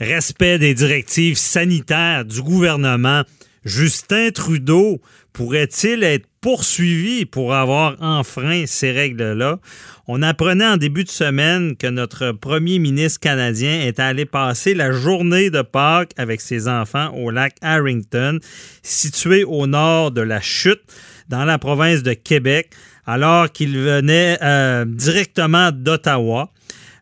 Respect des directives sanitaires du gouvernement. Justin Trudeau pourrait-il être poursuivi pour avoir enfreint ces règles-là? On apprenait en début de semaine que notre premier ministre canadien est allé passer la journée de Pâques avec ses enfants au lac Harrington, situé au nord de la chute, dans la province de Québec, alors qu'il venait euh, directement d'Ottawa.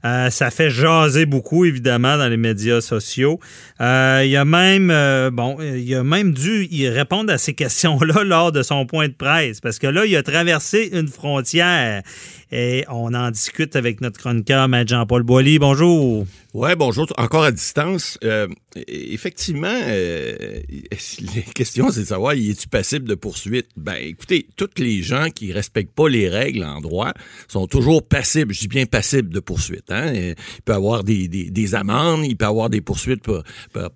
Euh, ça fait jaser beaucoup, évidemment, dans les médias sociaux. Euh, il a même, euh, bon, il a même dû y répondre à ces questions-là lors de son point de presse, parce que là, il a traversé une frontière et on en discute avec notre chroniqueur, M. Jean-Paul Boilly. Bonjour. Oui, bonjour. Encore à distance. Euh, effectivement, euh, les questions, c'est de savoir, est-tu passible de poursuite? Ben, écoutez, tous les gens qui respectent pas les règles en droit sont toujours passibles, je dis bien passibles de poursuite. Hein? Il peut y avoir des, des, amendes, il peut y avoir des poursuites pour,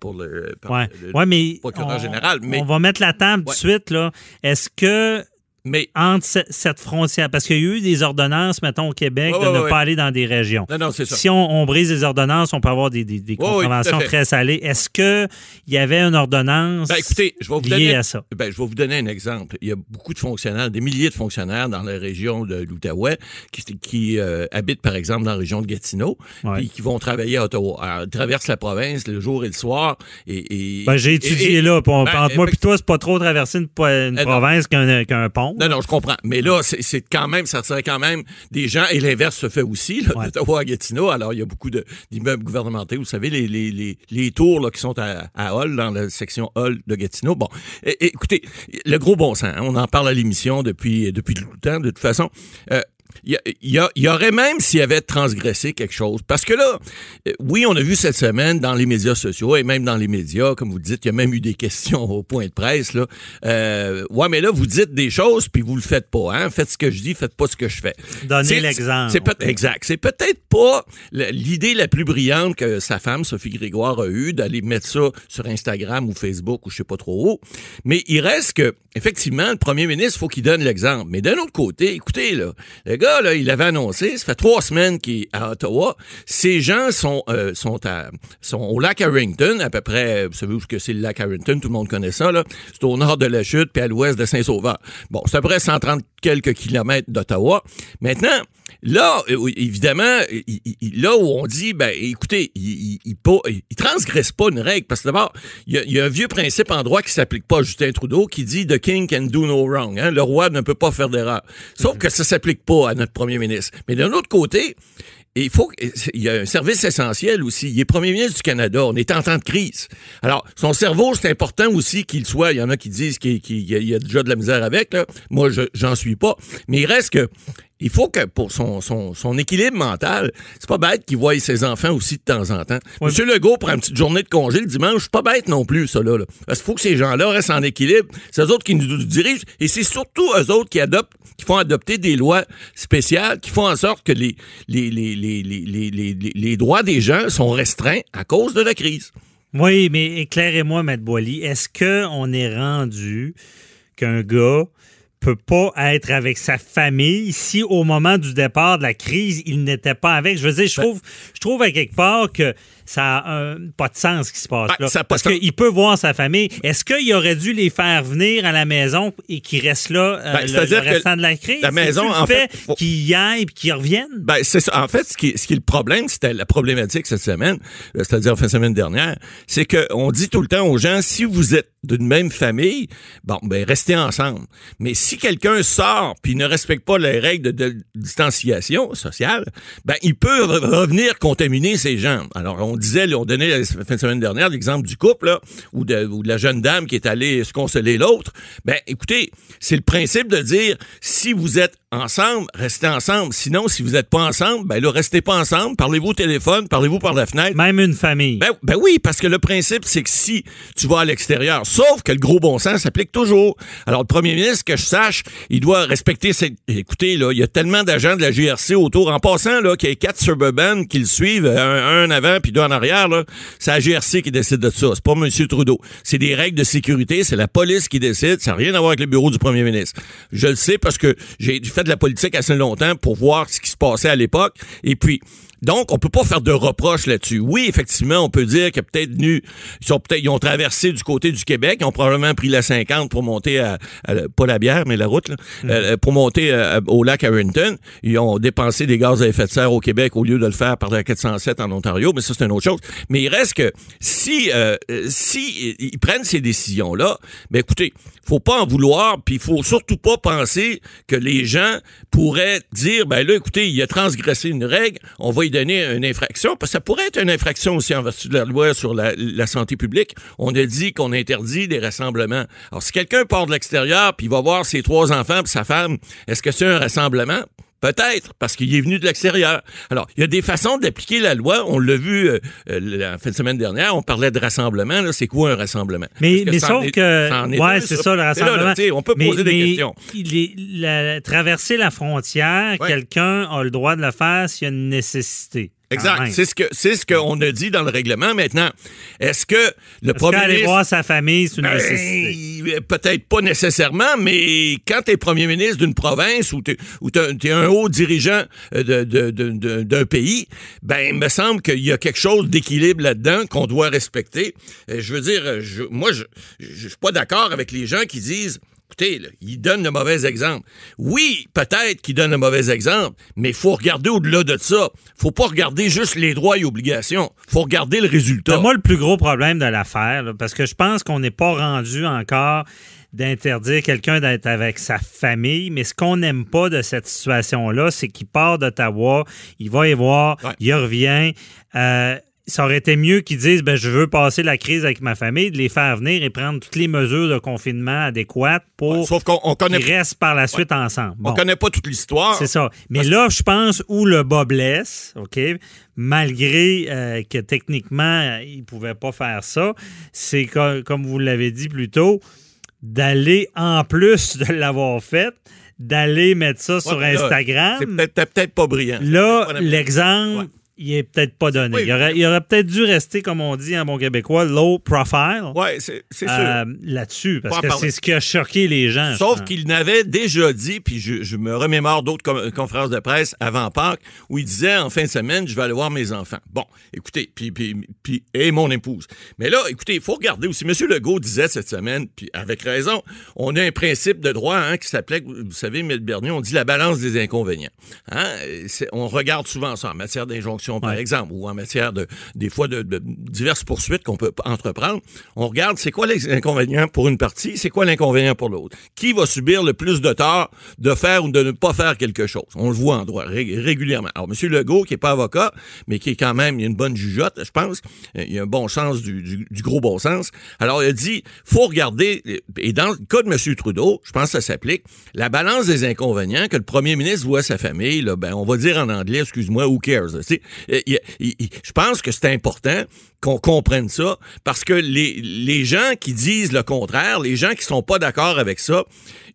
pour le, ouais. ouais, mais procureur général. Mais, on va mettre la table tout de suite. Est-ce que mais entre cette frontière, parce qu'il y a eu des ordonnances, mettons, au Québec, de ne pas aller dans des régions. Non, non, c'est ça. Si on, brise les ordonnances, on peut avoir des, des, des contraventions très salées. Est-ce qu'il y avait une ordonnance ben, écoutez, je vais vous liée donner, à ça? Ben, je vais vous donner un exemple. Il y a beaucoup de fonctionnaires, des milliers de fonctionnaires dans la région de l'Outaouais qui, qui euh, habitent, par exemple, dans la région de Gatineau, puis qui vont travailler à Ottawa. ils traversent la province le jour et le soir. Et, et ben, j'ai étudié là. Ben, entre moi et toi, c'est pas trop traverser une, une eh province qu'un pont. Non, non, je comprends. Mais là, c'est quand même, ça serait quand même des gens, et l'inverse se fait aussi, là, d'Ottawa à Gatineau. Alors, il y a beaucoup d'immeubles gouvernementaux. Vous savez, les, les, les, les tours là, qui sont à, à Hall, dans la section Hall de Gatineau. Bon, écoutez, le gros bon sens, hein, on en parle à l'émission depuis, depuis tout le temps, de toute façon. Euh, il y, aurait même s'il y avait transgressé quelque chose. Parce que là, euh, oui, on a vu cette semaine dans les médias sociaux et même dans les médias, comme vous dites, il y a même eu des questions au point de presse. Là. Euh, ouais, mais là, vous dites des choses puis vous le faites pas. Hein? Faites ce que je dis, faites pas ce que je fais. Donnez l'exemple. C'est peut exact. C'est peut-être pas l'idée la plus brillante que sa femme, Sophie Grégoire, a eue d'aller mettre ça sur Instagram ou Facebook ou je sais pas trop où. Mais il reste que, effectivement, le premier ministre, faut qu'il donne l'exemple. Mais d'un autre côté, écoutez, là, le gars, il avait annoncé, ça fait trois semaines qu'il est à Ottawa. Ces gens sont, euh, sont, au lac Harrington, à peu près, vous savez où c'est le lac Harrington, tout le monde connaît ça. C'est au nord de la chute, puis à l'ouest de Saint-Sauveur. Bon, c'est à peu près 130 quelques kilomètres d'Ottawa. Maintenant, là, euh, évidemment, là où on dit, ben, écoutez, il, il, transgresse pas une règle, parce que d'abord, il y, a, un vieux principe en droit qui s'applique pas à Justin Trudeau, qui dit The king can do no wrong. Hein? Le roi ne peut pas faire d'erreur. Sauf mm-hmm. que ça s'applique pas à notre premier ministre. Mais d'un autre côté, il faut il y a un service essentiel aussi. Il est premier ministre du Canada. On est en temps de crise. Alors, son cerveau, c'est important aussi qu'il soit. Il y en a qui disent qu'il y, a déjà de la misère avec. Là. Moi, je j'en suis pas. Mais il reste que il faut que pour son, son, son équilibre mental, c'est pas bête qu'il voie ses enfants aussi de temps en temps. Monsieur Legault prend une petite journée de congé le dimanche, c'est pas bête non plus, ça là. Parce qu'il faut que ces gens-là restent en équilibre. C'est eux autres qui nous dirigent et c'est surtout eux autres qui adoptent, qui font adopter des lois spéciales, qui font en sorte que les, les, les, les, les, les, les droits des gens sont restreints à cause de la crise. Oui, mais éclairez-moi, Maître Boily, est-ce qu'on est rendu qu'un gars peut pas être avec sa famille si au moment du départ de la crise, il n'était pas avec. Je veux dire, je ben trouve, je trouve à quelque part que ça a pas de sens ce qui se passe ben, là. parce qu'il peut voir sa famille. Est-ce qu'il aurait dû les faire venir à la maison et qu'ils restent là euh, ben, le, restant de la crise? La maison, en fait, qu'ils y aillent et qu'ils reviennent? Ben, c'est ça. En fait, ce qui, ce qui est le problème, c'était la problématique cette semaine, euh, c'est-à-dire fin de semaine dernière, c'est qu'on dit tout le temps aux gens, si vous êtes d'une même famille, bon, ben, restez ensemble. Mais si quelqu'un sort puis ne respecte pas les règles de, distanciation sociale, ben, il peut revenir contaminer ces gens. Alors, on disait, on donnait la fin de semaine dernière l'exemple du couple, ou, de, ou de la jeune dame qui est allée se consoler l'autre. Ben, écoutez, c'est le principe de dire, si vous êtes ensemble, restez ensemble. Sinon, si vous n'êtes pas ensemble, ben là, restez pas ensemble. Parlez-vous au téléphone, parlez-vous par la fenêtre. Même une famille. Ben, ben oui, parce que le principe, c'est que si tu vas à l'extérieur, sauf que le gros bon sens s'applique toujours. Alors, le premier ministre, que je sache, il doit respecter ses... Écoutez, là, il y a tellement d'agents de la GRC autour. En passant, là, qu'il y ait quatre Suburban qui le suivent, un, un avant puis deux en arrière, là, c'est la GRC qui décide de ça. C'est pas M. Trudeau. C'est des règles de sécurité, c'est la police qui décide. Ça n'a rien à voir avec le bureau du premier ministre. Je le sais parce que j'ai fait de la politique assez longtemps pour voir ce qui se passait à l'époque. Et puis, donc, on peut pas faire de reproches là-dessus. Oui, effectivement, on peut dire que peut-être ils sont peut-être, ils ont traversé du côté du Québec, ils ont probablement pris la 50 pour monter à, pas la bière, mais la route, là, mm. euh, pour monter euh, au lac Harrington. Ils ont dépensé des gaz à effet de serre au Québec au lieu de le faire par la 407 en Ontario, mais ça, c'est une autre chose. Mais il reste que si, euh, si ils prennent ces décisions-là, ben écoutez, faut pas en vouloir, puis il faut surtout pas penser que les gens pourraient dire, ben là, écoutez, il a transgressé une règle, on va donner une infraction, parce que ça pourrait être une infraction aussi en vertu de la loi sur la, santé publique. On a dit qu'on interdit des rassemblements. Alors, si quelqu'un part de l'extérieur puis va voir ses trois enfants et sa femme, est-ce que c'est un rassemblement? Peut-être, parce qu'il est venu de l'extérieur. Alors, il y a des façons d'appliquer la loi. On l'a vu euh, euh, la fin de semaine dernière, on parlait de rassemblement. C'est quoi un rassemblement? Mais, mais sauf que... Ouais, c'est ça, le rassemblement. on peut poser des questions. traverser la frontière, quelqu'un a le droit de le faire s'il y a une nécessité. Exact. C'est ce que c'est ce qu'on a dit dans le règlement. Maintenant, est-ce que le premier ministre... voir sa famille, c'est une ben, nécessité? Peut-être pas nécessairement, mais quand tu es premier ministre d'une province ou tu es, un haut dirigeant euh, d'un pays, ben il me semble qu'il y a quelque chose d'équilibre là-dedans qu'on doit respecter. Euh, je veux dire, moi, je, je suis pas d'accord avec les gens qui disent Écoutez, il donne le mauvais exemple. Oui, peut-être qu'il donne le mauvais exemple, mais il faut regarder au-delà de ça. faut pas regarder juste les droits et obligations. faut regarder le résultat. moi, le plus gros problème de l'affaire, parce que je pense qu'on n'est pas rendu encore d'interdire quelqu'un d'être avec sa famille, mais ce qu'on n'aime pas de cette situation-là, c'est qu'il part d'Ottawa, il va y voir, il revient. Euh, ça aurait été mieux qu'ils disent ben, je veux passer la crise avec ma famille, de les faire venir et prendre toutes les mesures de confinement adéquates pour qu'ils restent par la suite ensemble. On connaît pas toute l'histoire. C'est ça. Mais là, je pense où le bas blesse, OK, malgré euh, que techniquement, ils ne pouvaient pas faire ça, c'est comme vous l'avez dit plus tôt, d'aller en plus de l'avoir fait d'aller mettre ça sur Instagram. C'est peut-être pas brillant. Là, l'exemple, il est peut-être pas donné. il aurait, aurait peut-être dû rester, comme on dit en bon québécois, low profile. Oui, c'est sûr. Euh, là-dessus, parce que c'est ce qui a choqué les gens. Sauf qu'il n'avait déjà dit, puis je, me remémore d'autres conférences de presse avant Pâques, où il disait en fin de semaine, je vais aller voir mes enfants. Bon, écoutez, puis, puis, puis et mon épouse. Mais là, écoutez, il faut regarder aussi. M. Legault disait cette semaine, puis avec raison, on a un principe de droit hein, qui s'appelait, vous savez, M. Bernier, on dit la balance des inconvénients. Hein? On regarde souvent ça en matière d'injonction par exemple, ou en matière de, des fois, de, diverses poursuites qu'on peut entreprendre, on regarde c'est quoi les inconvénients pour une partie, c'est quoi l'inconvénient pour l'autre. Qui va subir le plus de tort de faire ou de ne pas faire quelque chose? On le voit en droit régulièrement. Alors, M. Legault, qui est pas avocat, mais qui est quand même, il a une bonne jugeote, je pense, il a un bon sens du, du, gros bon sens. Alors, il a dit, faut regarder, et dans le cas de M. Trudeau, je pense que ça s'applique, la balance des inconvénients que le premier ministre voit sa famille, là, ben, on va dire en anglais, excuse-moi, who cares? Euh, je pense que c'est important qu'on comprenne ça parce que les, les gens qui disent le contraire, les gens qui sont pas d'accord avec ça,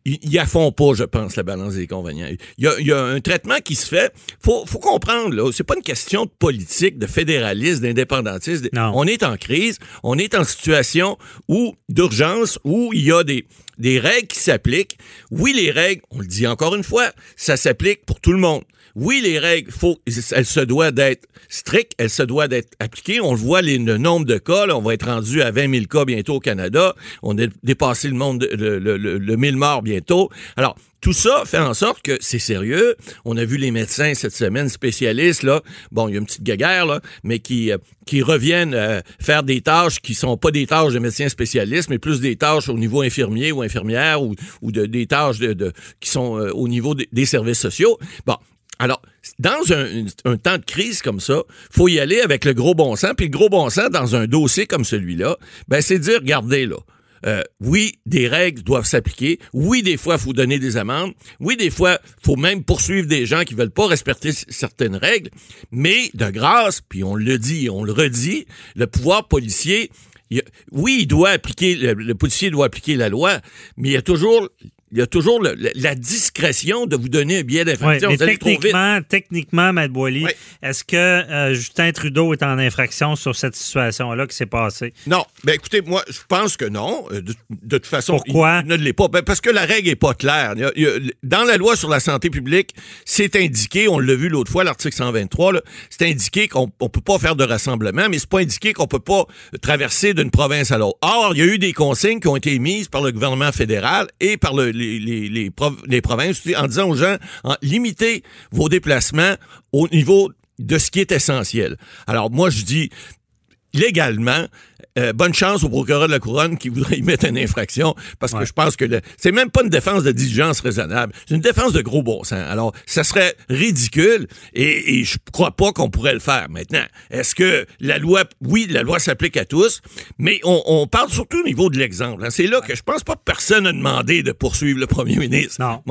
ils n'y font pas, je pense, la balance des inconvénients. Il y a, un traitement qui se fait. Faut, faut comprendre, là, c'est pas une question de politique, de fédéralisme, d'indépendantisme. On est en crise, on est en situation où d'urgence, où il y a des, des règles qui s'appliquent. Oui, les règles, on le dit encore une fois, ça s'applique pour tout le monde. Oui, les règles, faut, elles se doivent d'être strictes, elles se doivent d'être appliquées. On le voit, le nombre de cas, on va être rendu à 20 000 cas bientôt au Canada. On a dépassé le monde, le, le, le, 1000 morts bientôt. Alors, tout ça fait en sorte que c'est sérieux. On a vu les médecins cette semaine spécialistes là, bon, il y a une petite guéguerre là, mais qui euh, qui reviennent euh, faire des tâches qui sont pas des tâches de médecins spécialistes, mais plus des tâches au niveau infirmier ou infirmière ou, ou de, des tâches de, qui sont euh, au niveau des services sociaux. Bon, alors, dans un, temps de crise comme ça, faut y aller avec le gros bon sens. Puis le gros bon sens dans un dossier comme celui-là, ben c'est dire, regardez là, euh, oui, des règles doivent s'appliquer. Oui, des fois, il faut donner des amendes. Oui, des fois, il faut même poursuivre des gens qui veulent pas respecter certaines règles. Mais de grâce, puis on le dit, on le redit, le pouvoir policier, oui, il doit appliquer, le, policier doit appliquer la loi, mais il y a toujours il y a toujours la discrétion de vous donner un billet d'infraction. Oui, techniquement, techniquement, Matt Boily, est-ce que euh, Justin Trudeau est en infraction sur cette situation-là qui s'est passée? Non. Ben écoutez, moi, je pense que non. Euh, de, toute façon, Pourquoi? il ne l'est pas. Ben, parce que la règle n'est pas claire. dans la loi sur la santé publique, c'est indiqué, on l'a vu l'autre fois, l'article 123, c'est indiqué qu'on ne peut pas faire de rassemblement, mais c'est pas indiqué qu'on peut pas traverser d'une province à l'autre. Or, il y a eu des consignes qui ont été émises par le gouvernement fédéral et par le les, les, provinces en disant aux gens, limitez vos déplacements au niveau de ce qui est essentiel. Alors moi, je dis, légalement, euh, bonne chance au procureur de la couronne qui voudrait y mettre une infraction parce que je pense que c'est même pas une défense de diligence raisonnable, c'est une défense de gros bon sens. Alors, ça serait ridicule et, et je crois pas qu'on pourrait le faire. Maintenant, est-ce que la loi, oui, la loi s'applique à tous, mais on, on, parle surtout au niveau de l'exemple. Hein. C'est là que je pense pas que personne a demandé de poursuivre le premier ministre. Non.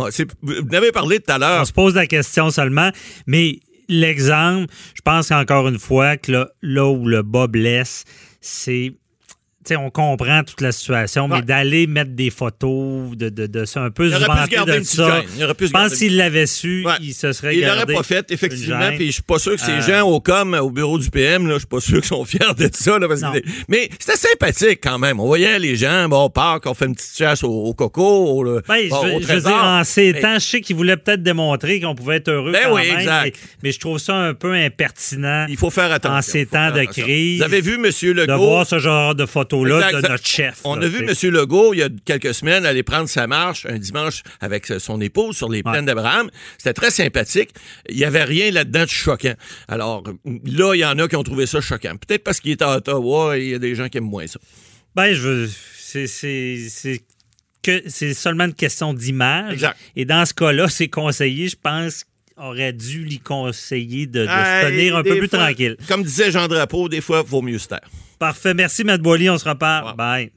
Vous avez parlé tout à l'heure. On se pose la question seulement, mais l'exemple, je pense encore une fois que là, là où le bas blesse, c'est on comprend toute la situation, mais d'aller mettre des photos de, de, de ça, un peu se vanter de ça. Je pense s'il l'avait su, il se serait Il l'aurait pas fait, effectivement. Puis je suis pas sûr que ces euh. gens au com, au bureau du PM, là, je suis pas sûr qu'ils sont fiers de ça. Là, mais c'était sympathique quand même. On voyait les gens, bon, on part, on fait une petite chasse au, coco, au, ben, je, veux dire, en ces temps, je sais qu'ils voulaient peut-être démontrer qu'on pouvait être heureux ben quand même, exact. Mais, je trouve ça un peu impertinent. Il faut faire attention. En ces temps de crise. Vous avez vu, M. Legault? De voir ce genre de photos de notre chef. On a vu M. Legault, il y a quelques semaines, aller prendre sa marche un dimanche avec son épouse sur les plaines d'Abraham. C'était très sympathique. Il n'y avait rien là-dedans de choquant. Alors, là, il y en a qui ont trouvé ça choquant. Peut-être parce qu'il est à Ottawa et il y a des gens qui aiment moins ça. Ben, je veux. C'est que c'est seulement une question d'image. Et dans ce cas-là, c'est conseillé, je pense, aurait dû lui conseiller de, se tenir un peu plus tranquille. Comme disait Jean Drapeau, des fois, il vaut mieux se taire. Parfait. Merci, Matt Boily. On se reparle. Bye.